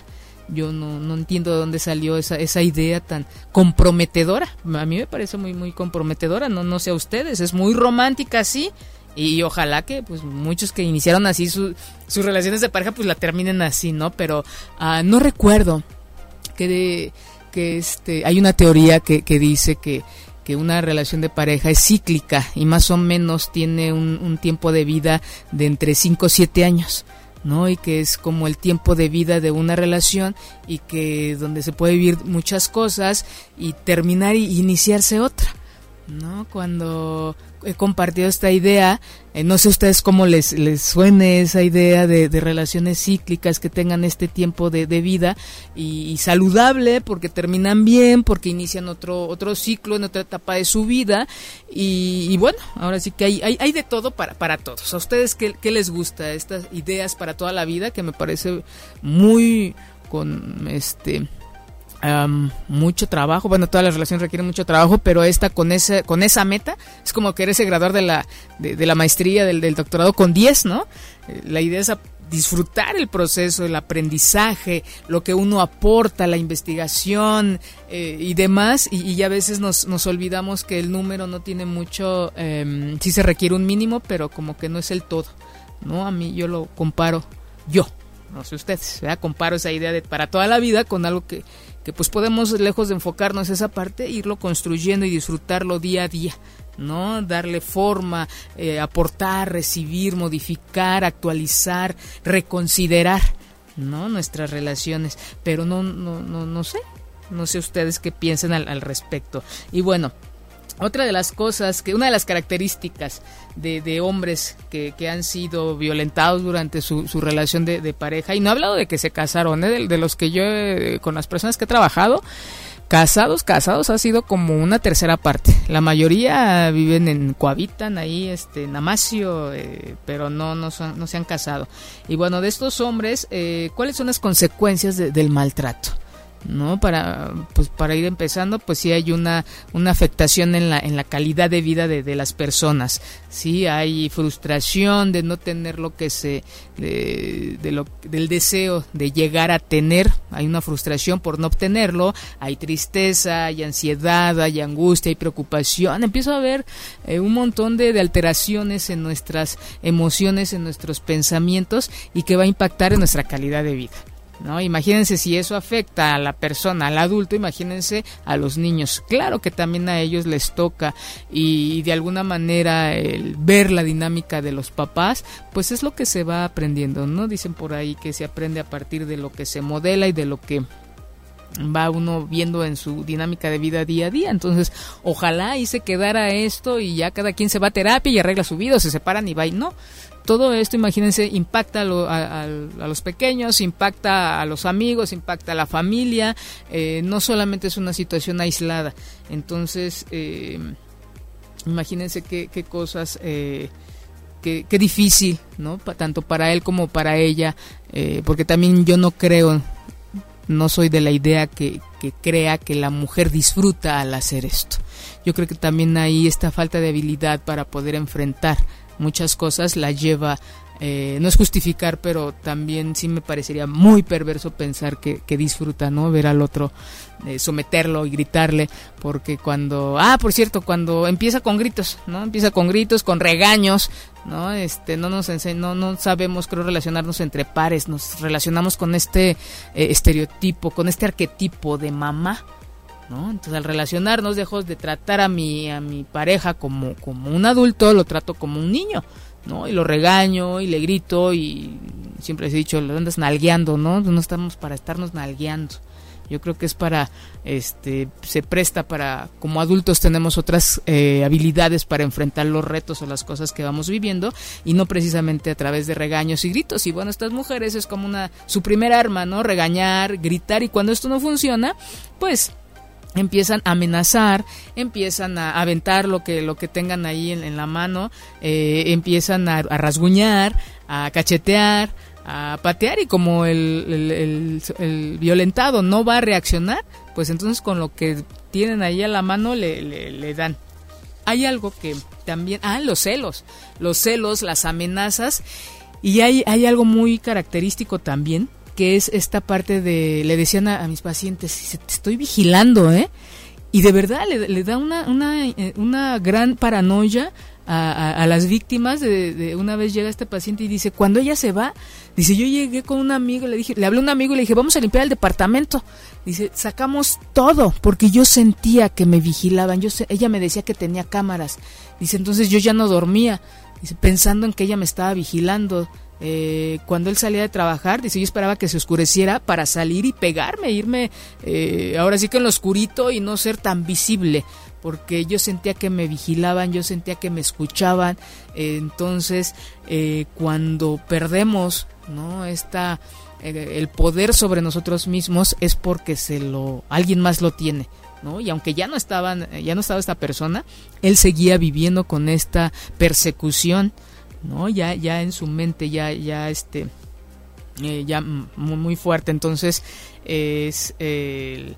Speaker 2: Yo no, no entiendo de dónde salió esa, esa idea tan comprometedora. A mí me parece muy muy comprometedora no no sé a ustedes es muy romántica sí y ojalá que pues muchos que iniciaron así sus relaciones de pareja pues la terminen así no pero uh, no recuerdo que de que este, hay una teoría que, que dice que, que, una relación de pareja es cíclica y más o menos tiene un, un tiempo de vida de entre 5 o 7 años. ¿no? Y que es como el tiempo de vida de una relación y que donde se puede vivir muchas cosas y terminar y iniciarse otra. ¿no? Cuando he compartido esta idea, eh, no sé ustedes cómo les, les suene esa idea de, relaciones cíclicas que tengan este tiempo de, vida y, saludable porque terminan bien, porque inician otro, otro ciclo en otra etapa de su vida y, bueno, ahora sí que hay, hay, hay, de todo para, para todos. ¿A ustedes qué, qué les gusta? Estas ideas para toda la vida que me parece muy con este mucho trabajo, bueno, todas las relaciones requieren mucho trabajo, pero esta con esa, con esa meta es como que eres el graduar de la, de, la maestría, del, doctorado con 10, ¿no? Eh, la idea es disfrutar el proceso, el aprendizaje, lo que uno aporta, la investigación eh, y demás, y, ya a veces nos, nos, olvidamos que el número no tiene mucho, eh, sí se requiere un mínimo, pero como que no es el todo, ¿no? A mí yo lo comparo, yo, no sé ustedes, comparo esa idea de para toda la vida con algo que, que pues podemos, lejos de enfocarnos esa parte, irlo construyendo y disfrutarlo día a día. ¿no? Darle forma, eh, aportar, recibir, modificar, actualizar, reconsiderar, ¿no? Nuestras relaciones. Pero no, no, no, no sé. No sé ustedes qué piensan al, respecto. Y bueno, otra de las cosas, que una de las características de, de hombres que, que, han sido violentados durante su, su relación de, pareja, y no he hablado de que se casaron, ¿eh? de, los que yo, con las personas que he trabajado, Casados, casados ha sido como una tercera parte. La mayoría viven en cohabitan ahí, este, en Amasio, eh, pero no, no, no se han casado. Y bueno, de estos hombres, eh, ¿cuáles son las consecuencias del maltrato? ¿No? Para, pues para ir empezando, pues sí hay una, una afectación en la, en la calidad de vida de, de las personas, sí hay frustración de no tener lo que se, de, lo, del deseo de llegar a tener, hay una frustración por no obtenerlo, hay tristeza, hay ansiedad, hay angustia, hay preocupación, empiezo a ver eh, un montón de, de alteraciones en nuestras emociones, en nuestros pensamientos y que va a impactar en nuestra calidad de vida. ¿No? Imagínense si eso afecta a la persona, al adulto, imagínense a los niños. Claro que también a ellos les toca y, de alguna manera el ver la dinámica de los papás, pues es lo que se va aprendiendo, ¿no? Dicen por ahí que se aprende a partir de lo que se modela y de lo que va uno viendo en su dinámica de vida día a día. Entonces, ojalá y se quedara esto y ya cada quien se va a terapia y arregla su vida, o se separan y va y no todo esto, imagínense, impacta a, los pequeños, impacta a los amigos, impacta a la familia, eh, no solamente es una situación aislada. Entonces, eh, imagínense qué, cosas, eh, qué, difícil, ¿no? tanto para él como para ella, porque también yo no creo, no soy de la idea que, que crea que la mujer disfruta al hacer esto. Yo creo que también hay esta falta de habilidad para poder enfrentar muchas cosas la lleva eh, no es justificar, pero también sí me parecería muy perverso pensar que, disfruta, ¿no? Ver al otro, eh, someterlo y gritarle, porque cuando, ah, por cierto, cuando empieza con gritos, ¿no? Empieza con gritos, con regaños, ¿no? Este, no nos no, no sabemos, creo, relacionarnos entre pares, nos relacionamos con este eh, estereotipo, con este arquetipo de mamá, Entonces al relacionarnos dejo de tratar a mi, a mi pareja como, como un adulto, lo trato como un niño, ¿no? Y lo regaño y le grito y siempre les he dicho, lo andas nalgueando, ¿no? No estamos para estarnos nalgueando. Yo creo que es para, este, se presta para, como adultos tenemos otras eh, habilidades para enfrentar los retos o las cosas que vamos viviendo y no precisamente a través de regaños y gritos. Y bueno, estas mujeres es como una, su primer arma, ¿no? Regañar, gritar y cuando esto no funciona, pues empiezan a amenazar, empiezan a aventar lo que, lo que tengan ahí en, la mano, eh, empiezan a, rasguñar, a cachetear, a patear y como el, violentado no va a reaccionar, pues entonces con lo que tienen ahí a la mano le, le, dan. Hay algo que también, ah, los celos, los celos, las amenazas y hay, hay algo muy característico también que es esta parte de, le decían a, mis pacientes, te estoy vigilando, ¿eh? Y de verdad le, da una, una, eh, una, gran paranoia a, las víctimas. De, una vez llega este paciente y dice, cuando ella se va, dice, yo llegué con un amigo, le dije, le hablé a un amigo y le dije, vamos a limpiar el departamento. Dice, sacamos todo, porque yo sentía que me vigilaban. Yo ella me decía que tenía cámaras. Dice, entonces yo ya no dormía. Dice, pensando en que ella me estaba vigilando. Eh, cuando él salía de trabajar, dice, yo esperaba que se oscureciera para salir y pegarme, irme eh, ahora sí que en lo oscurito y no ser tan visible, porque yo sentía que me vigilaban, yo sentía que me escuchaban, entonces eh, cuando perdemos, ¿no? Esta, el poder sobre nosotros mismos es porque se lo, alguien más lo tiene. ¿No? Y aunque ya no estaban, ya no estaba esta persona, él seguía viviendo con esta persecución, ¿no? Ya, ya en su mente, ya, ya este, eh, ya muy, fuerte. Entonces, es, eh,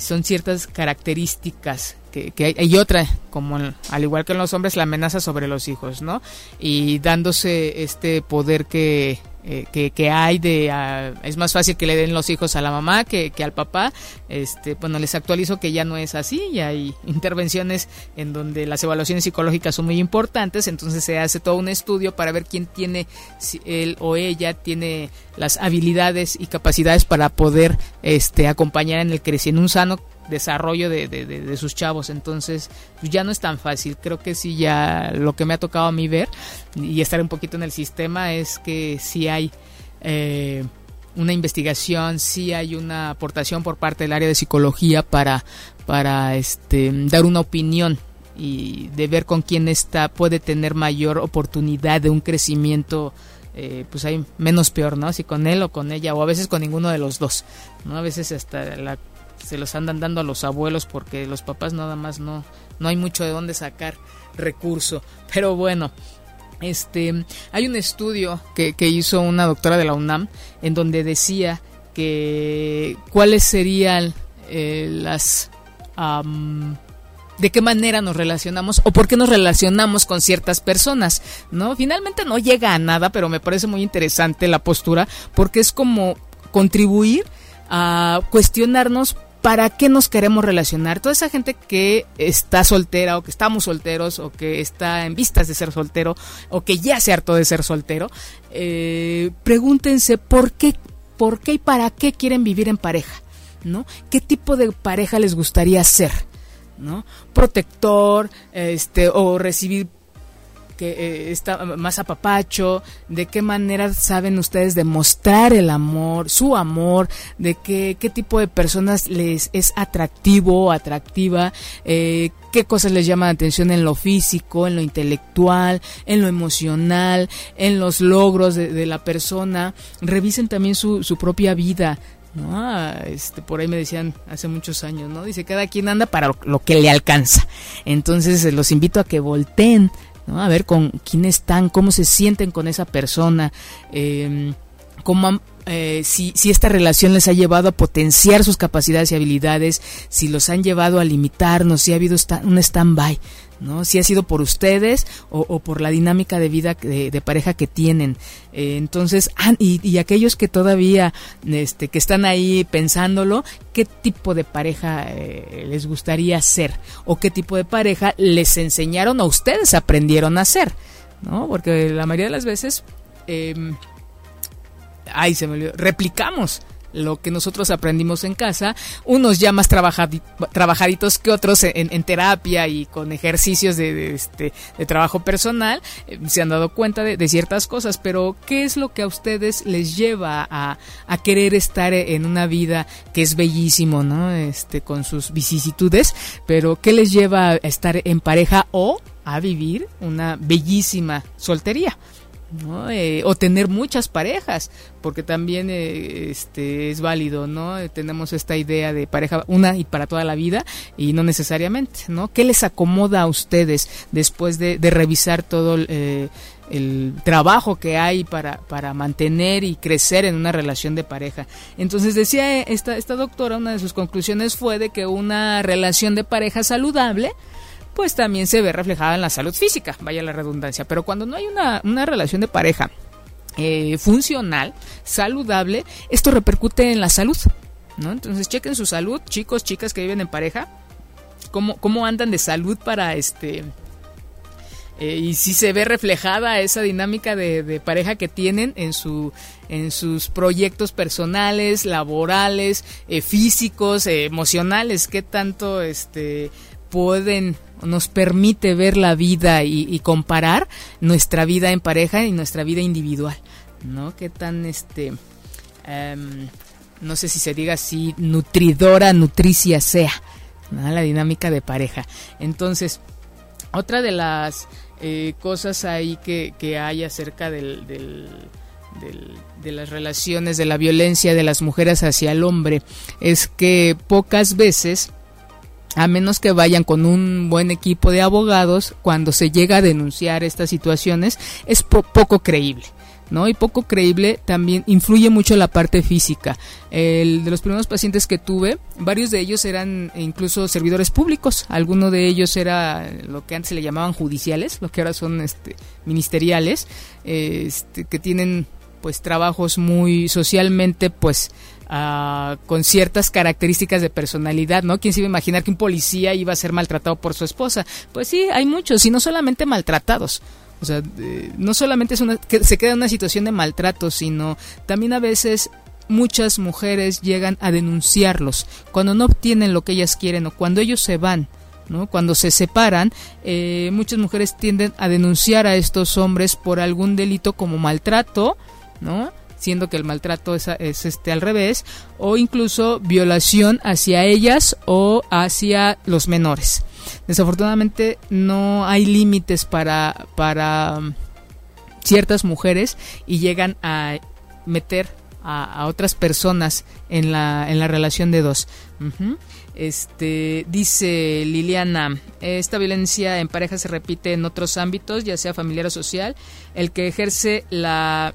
Speaker 2: son ciertas características que, que, hay, otra, como al igual que en los hombres, la amenaza sobre los hijos, ¿no? Y dándose este poder que eh, que, hay de ah, es más fácil que le den los hijos a la mamá que, que, al papá. Este bueno les actualizo que ya no es así y hay intervenciones en donde las evaluaciones psicológicas son muy importantes entonces se hace todo un estudio para ver quién tiene si él o ella tiene las habilidades y capacidades para poder este acompañar en el crecimiento en un sano desarrollo de, de, sus chavos. Entonces, pues, ya no es tan fácil. Creo que sí, ya lo que me ha tocado a mí ver y estar un poquito en el sistema es que sí hay eh, una investigación, sí hay una aportación por parte del área de psicología para, para este, dar una opinión y de ver con quién está puede tener mayor oportunidad de un crecimiento eh, pues hay menos peor, ¿no? Si con él o con ella, o a veces con ninguno de los dos, ¿no? A veces hasta la se los andan dando a los abuelos porque los papás nada más no, no hay mucho de dónde sacar recurso. Pero bueno, este, hay un estudio que, hizo una doctora de la UNAM en donde decía que cuáles serían eh, las... de qué manera nos relacionamos o por qué nos relacionamos con ciertas personas, ¿no? Finalmente no llega a nada, pero me parece muy interesante la postura porque es como contribuir a cuestionarnos ¿para qué nos queremos relacionar? Toda esa gente que está soltera o que estamos solteros o que está en vistas de ser soltero o que ya se hartó de ser soltero, eh, pregúntense por qué, por qué y para qué quieren vivir en pareja, ¿no? ¿Qué tipo de pareja les gustaría ser? ¿no? Protector, este, o recibir que eh, está más apapacho, de qué manera saben ustedes demostrar el amor, su amor, de qué, qué tipo de personas les es atractivo atractiva, eh, qué cosas les llaman la atención en lo físico, en lo intelectual, en lo emocional, en los logros de, la persona. Revisen también su, su propia vida, ¿no? Ah, este, por ahí me decían hace muchos años, ¿no? Dice, cada quien anda para lo que le alcanza. Entonces los invito a que volteen a ver con quién están, cómo se sienten con esa persona, em, cómo eh, si, si, esta relación les ha llevado a potenciar sus capacidades y habilidades, si los han llevado a limitarnos, si ha habido un stand-by, ¿no? Si ha sido por ustedes o, por la dinámica de vida de, pareja que tienen. Eh, entonces, ah, y, aquellos que todavía, este, que están ahí pensándolo, ¿qué tipo de pareja eh, les gustaría ser? ¿O qué tipo de pareja les enseñaron o ustedes aprendieron a ser? ¿No? Porque la mayoría de las veces, eh, ay, se me olvidó, replicamos lo que nosotros aprendimos en casa, unos ya más trabajaditos que otros en, terapia y con ejercicios de, este, de trabajo personal, eh, se han dado cuenta de, ciertas cosas, pero ¿qué es lo que a ustedes les lleva a, a, querer estar en una vida que es bellísimo, ¿no? Este, con sus vicisitudes, pero ¿qué les lleva a estar en pareja o a vivir una bellísima soltería? ¿No? Eh, o tener muchas parejas, porque también eh, este es válido, ¿no? Eh, tenemos esta idea de pareja una y para toda la vida y no necesariamente, ¿no? ¿Qué les acomoda a ustedes después de, revisar todo el, trabajo que hay para, para mantener y crecer en una relación de pareja? Entonces decía esta, esta doctora, una de sus conclusiones fue de que una relación de pareja saludable pues también se ve reflejada en la salud física, vaya la redundancia. Pero cuando no hay una, relación de pareja eh, funcional, saludable, esto repercute en la salud. ¿no? Entonces chequen su salud, chicos, chicas que viven en pareja, cómo, cómo andan de salud para este... Eh, y si se ve reflejada esa dinámica de, pareja que tienen en su en sus proyectos personales, laborales, eh, físicos, emocionales, qué tanto este pueden nos permite ver la vida y, comparar nuestra vida en pareja y nuestra vida individual, ¿no? Qué tan, este, em, no sé si se diga así, nutridora, nutricia sea, La dinámica de pareja. Entonces, otra de las eh, cosas ahí que, hay acerca del, de las relaciones, de la violencia de las mujeres hacia el hombre, es que pocas veces a menos que vayan con un buen equipo de abogados, cuando se llega a denunciar estas situaciones, es poco creíble. ¿no? Y poco creíble también influye mucho la parte física. El de los primeros pacientes que tuve, varios de ellos eran incluso servidores públicos. Alguno de ellos era lo que antes le llamaban judiciales, lo que ahora son este, ministeriales, este, que tienen pues trabajos muy socialmente pues con ciertas características de personalidad, ¿no? ¿Quién se iba a imaginar que un policía iba a ser maltratado por su esposa? Pues sí, hay muchos, y no solamente maltratados. O sea, no solamente es una, que se queda en una situación de maltrato, sino también a veces muchas mujeres llegan a denunciarlos cuando no obtienen lo que ellas quieren o cuando ellos se van. ¿no? Cuando se separan, eh, muchas mujeres tienden a denunciar a estos hombres por algún delito como maltrato, ¿no? Siendo que el maltrato es, es, este al revés, o incluso violación hacia ellas o hacia los menores. Desafortunadamente no hay límites para, para um, ciertas mujeres y llegan a meter a, otras personas en la, en la relación de dos. Este dice Liliana, esta violencia en pareja se repite en otros ámbitos, ya sea familiar o social. El que ejerce la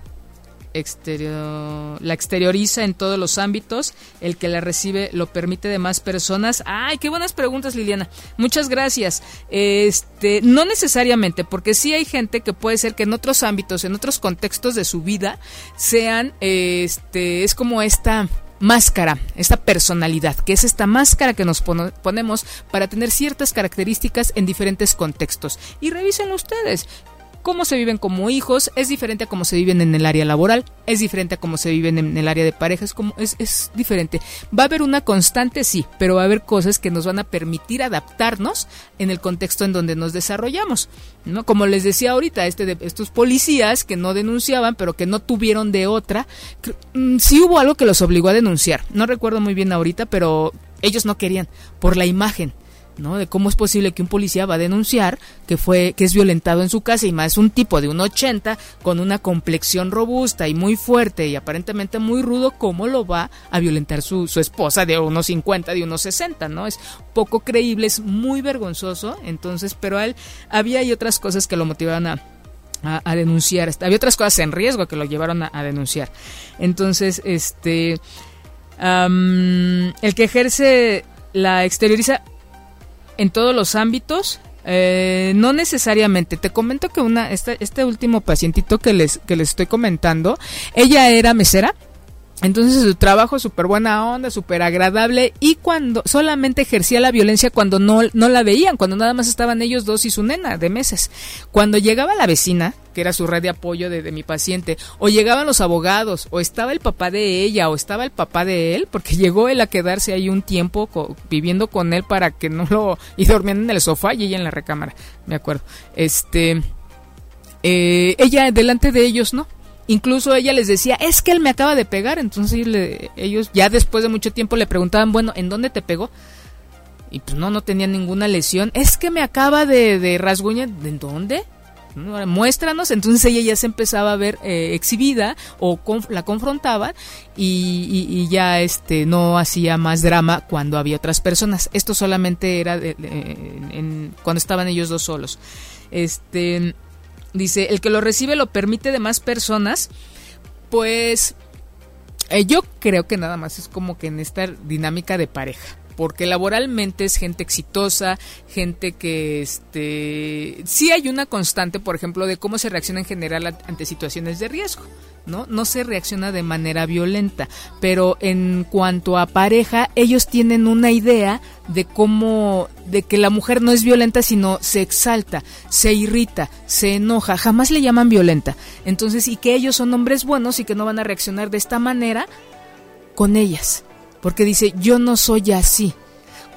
Speaker 2: exterior, la exterioriza en todos los ámbitos, el que la recibe lo permite de más personas. Ay, qué buenas preguntas, Liliana. Muchas gracias. Este, no necesariamente, porque sí hay gente que puede ser que en otros ámbitos, en otros contextos de su vida, sean, este, es como esta máscara, esta personalidad, que es esta máscara que nos ponemos para tener ciertas características en diferentes contextos. Y revisen ustedes, cómo se viven como hijos es diferente a cómo se viven en el área laboral, es diferente a cómo se viven en el área de pareja, es, como, es, es diferente. Va a haber una constante, sí, pero va a haber cosas que nos van a permitir adaptarnos en el contexto en donde nos desarrollamos. ¿no? Como les decía ahorita, este de, estos policías que no denunciaban, pero que no tuvieron de otra, mm, sí hubo algo que los obligó a denunciar. No recuerdo muy bien ahorita, pero ellos no querían, por la imagen. ¿No? De cómo es posible que un policía va a denunciar que fue que es violentado en su casa y más un tipo de un 80 con una complexión robusta y muy fuerte y aparentemente muy rudo, cómo lo va a violentar su, su esposa de unos 50, de unos 60, ¿no? Es poco creíble, es muy vergonzoso, entonces, pero a él había y otras cosas que lo motivaban a, a, denunciar. Había otras cosas en riesgo que lo llevaron a, denunciar. Entonces, este, el que ejerce la exterioriza en todos los ámbitos. Eh, no necesariamente. Te comento que una este, este último pacientito que les, que les estoy comentando, ella era mesera entonces su trabajo súper buena onda, súper agradable y cuando solamente ejercía la violencia cuando no, no la veían, cuando nada más estaban ellos dos y su nena de meses. Cuando llegaba la vecina, que era su red de apoyo de, mi paciente, o llegaban los abogados, o estaba el papá de ella, o estaba el papá de él, porque llegó él a quedarse ahí un tiempo viviendo con él para que no lo... y dormiendo en el sofá y ella en la recámara, me acuerdo. Este... Eh, ella delante de ellos no, Incluso ella les decía, es que él me acaba de pegar. Entonces ellos ya después de mucho tiempo le preguntaban, bueno, ¿en dónde te pegó? Y pues no, no tenía ninguna lesión. Es que me acaba de, de rasguñar. ¿De dónde? Muéstranos. Entonces ella ya se empezaba a ver eh, exhibida o la confrontaba y, ya este no hacía más drama cuando había otras personas. Esto solamente era cuando estaban ellos dos solos. Este Dice, el que lo recibe lo permite de más personas, pues eh, yo creo que nada más es como que en esta dinámica de pareja porque laboralmente es gente exitosa, gente que este sí hay una constante, por ejemplo, de cómo se reacciona en general ante situaciones de riesgo. ¿no? No se reacciona de manera violenta, pero en cuanto a pareja, ellos tienen una idea de cómo, de que la mujer no es violenta, sino se exalta, se irrita, se enoja, jamás le llaman violenta. Entonces, y que ellos son hombres buenos y que no van a reaccionar de esta manera con ellas porque dice, yo no soy así.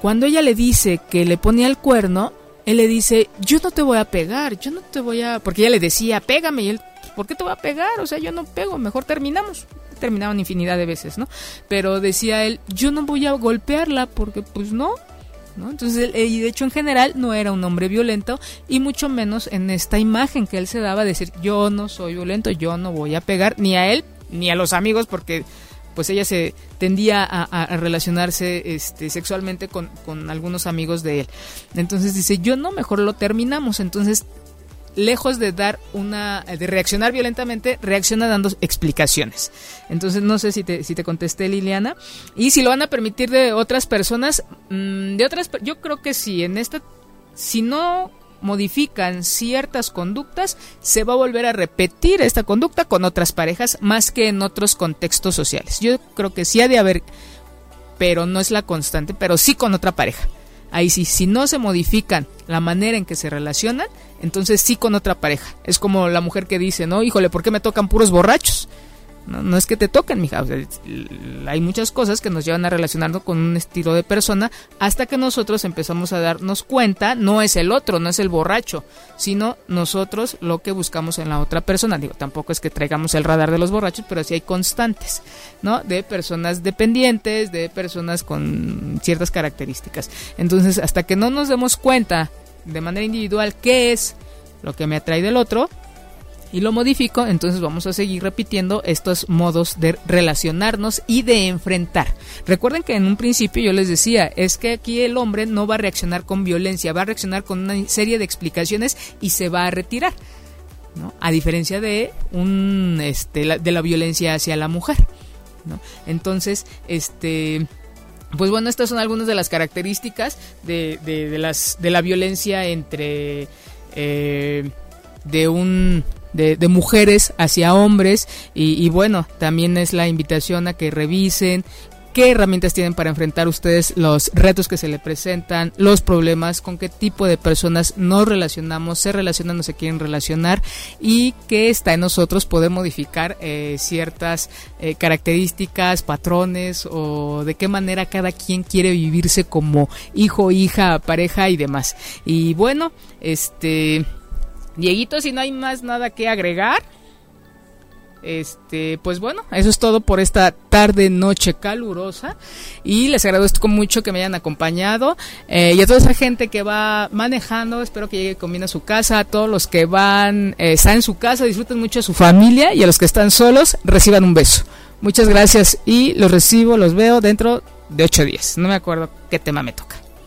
Speaker 2: Cuando ella le dice que le ponía el cuerno, él le dice, yo no te voy a pegar, yo no te voy a... Porque ella le decía, pégame, y él, ¿por qué te voy a pegar? O sea, yo no pego, mejor terminamos. Terminaban infinidad de veces, ¿no? Pero decía él, yo no voy a golpearla porque pues no, ¿No? Entonces, y de hecho en general no era un hombre violento y mucho menos en esta imagen que él se daba de decir yo no soy violento, yo no voy a pegar ni a él ni a los amigos porque pues ella se tendía a, relacionarse este, sexualmente con, algunos amigos de él. Entonces dice, yo no, mejor lo terminamos. Entonces lejos de dar una de reaccionar violentamente reacciona dando explicaciones entonces no sé si te si te contesté Liliana y si lo van a permitir de otras personas mm, de otras yo creo que sí en esta si no modifican ciertas conductas, se va a volver a repetir esta conducta con otras parejas más que en otros contextos sociales. Yo creo que sí ha de haber, pero no es la constante, pero sí con otra pareja. Ahí sí, si no se modifican la manera en que se relacionan, entonces sí con otra pareja. Es como la mujer que dice, no, híjole, ¿por qué me tocan puros borrachos? No, es que te toquen, mija. hay muchas cosas que nos llevan a relacionarnos con un estilo de persona hasta que nosotros empezamos a darnos cuenta, no es el otro, no es el borracho, sino nosotros lo que buscamos en la otra persona. Digo, tampoco es que traigamos el radar de los borrachos, pero sí hay constantes, ¿no? De personas dependientes, de personas con ciertas características. Entonces, hasta que no nos demos cuenta de manera individual qué es lo que me atrae del otro, y lo modifico, entonces vamos a seguir repitiendo estos modos de relacionarnos y de enfrentar. Recuerden que en un principio yo les decía, es que aquí el hombre no va a reaccionar con violencia, va a reaccionar con una serie de explicaciones y se va a retirar. ¿no? A diferencia de un este de la violencia hacia la mujer. ¿no? Entonces, este pues bueno, estas son algunas de las características de, de, las, de la violencia entre eh, de un de, mujeres hacia hombres y, bueno, también es la invitación a que revisen qué herramientas tienen para enfrentar ustedes los retos que se le presentan, los problemas, con qué tipo de personas nos relacionamos, se relacionan o se quieren relacionar y qué está en nosotros poder modificar eh, ciertas eh, características, patrones o de qué manera cada quien quiere vivirse como hijo, hija, pareja y demás. Y bueno, este Dieguito, si no hay más nada que agregar. Este, pues bueno, eso es todo por esta tarde, noche calurosa. Y les agradezco mucho que me hayan acompañado. Eh, y a toda esa gente que va manejando, espero que llegue con bien a su casa. A todos los que van, eh, están en su casa, disfruten mucho de su familia. Y a los que están solos, reciban un beso. Muchas gracias y los recibo, los veo dentro de ocho días. No me acuerdo qué tema me toca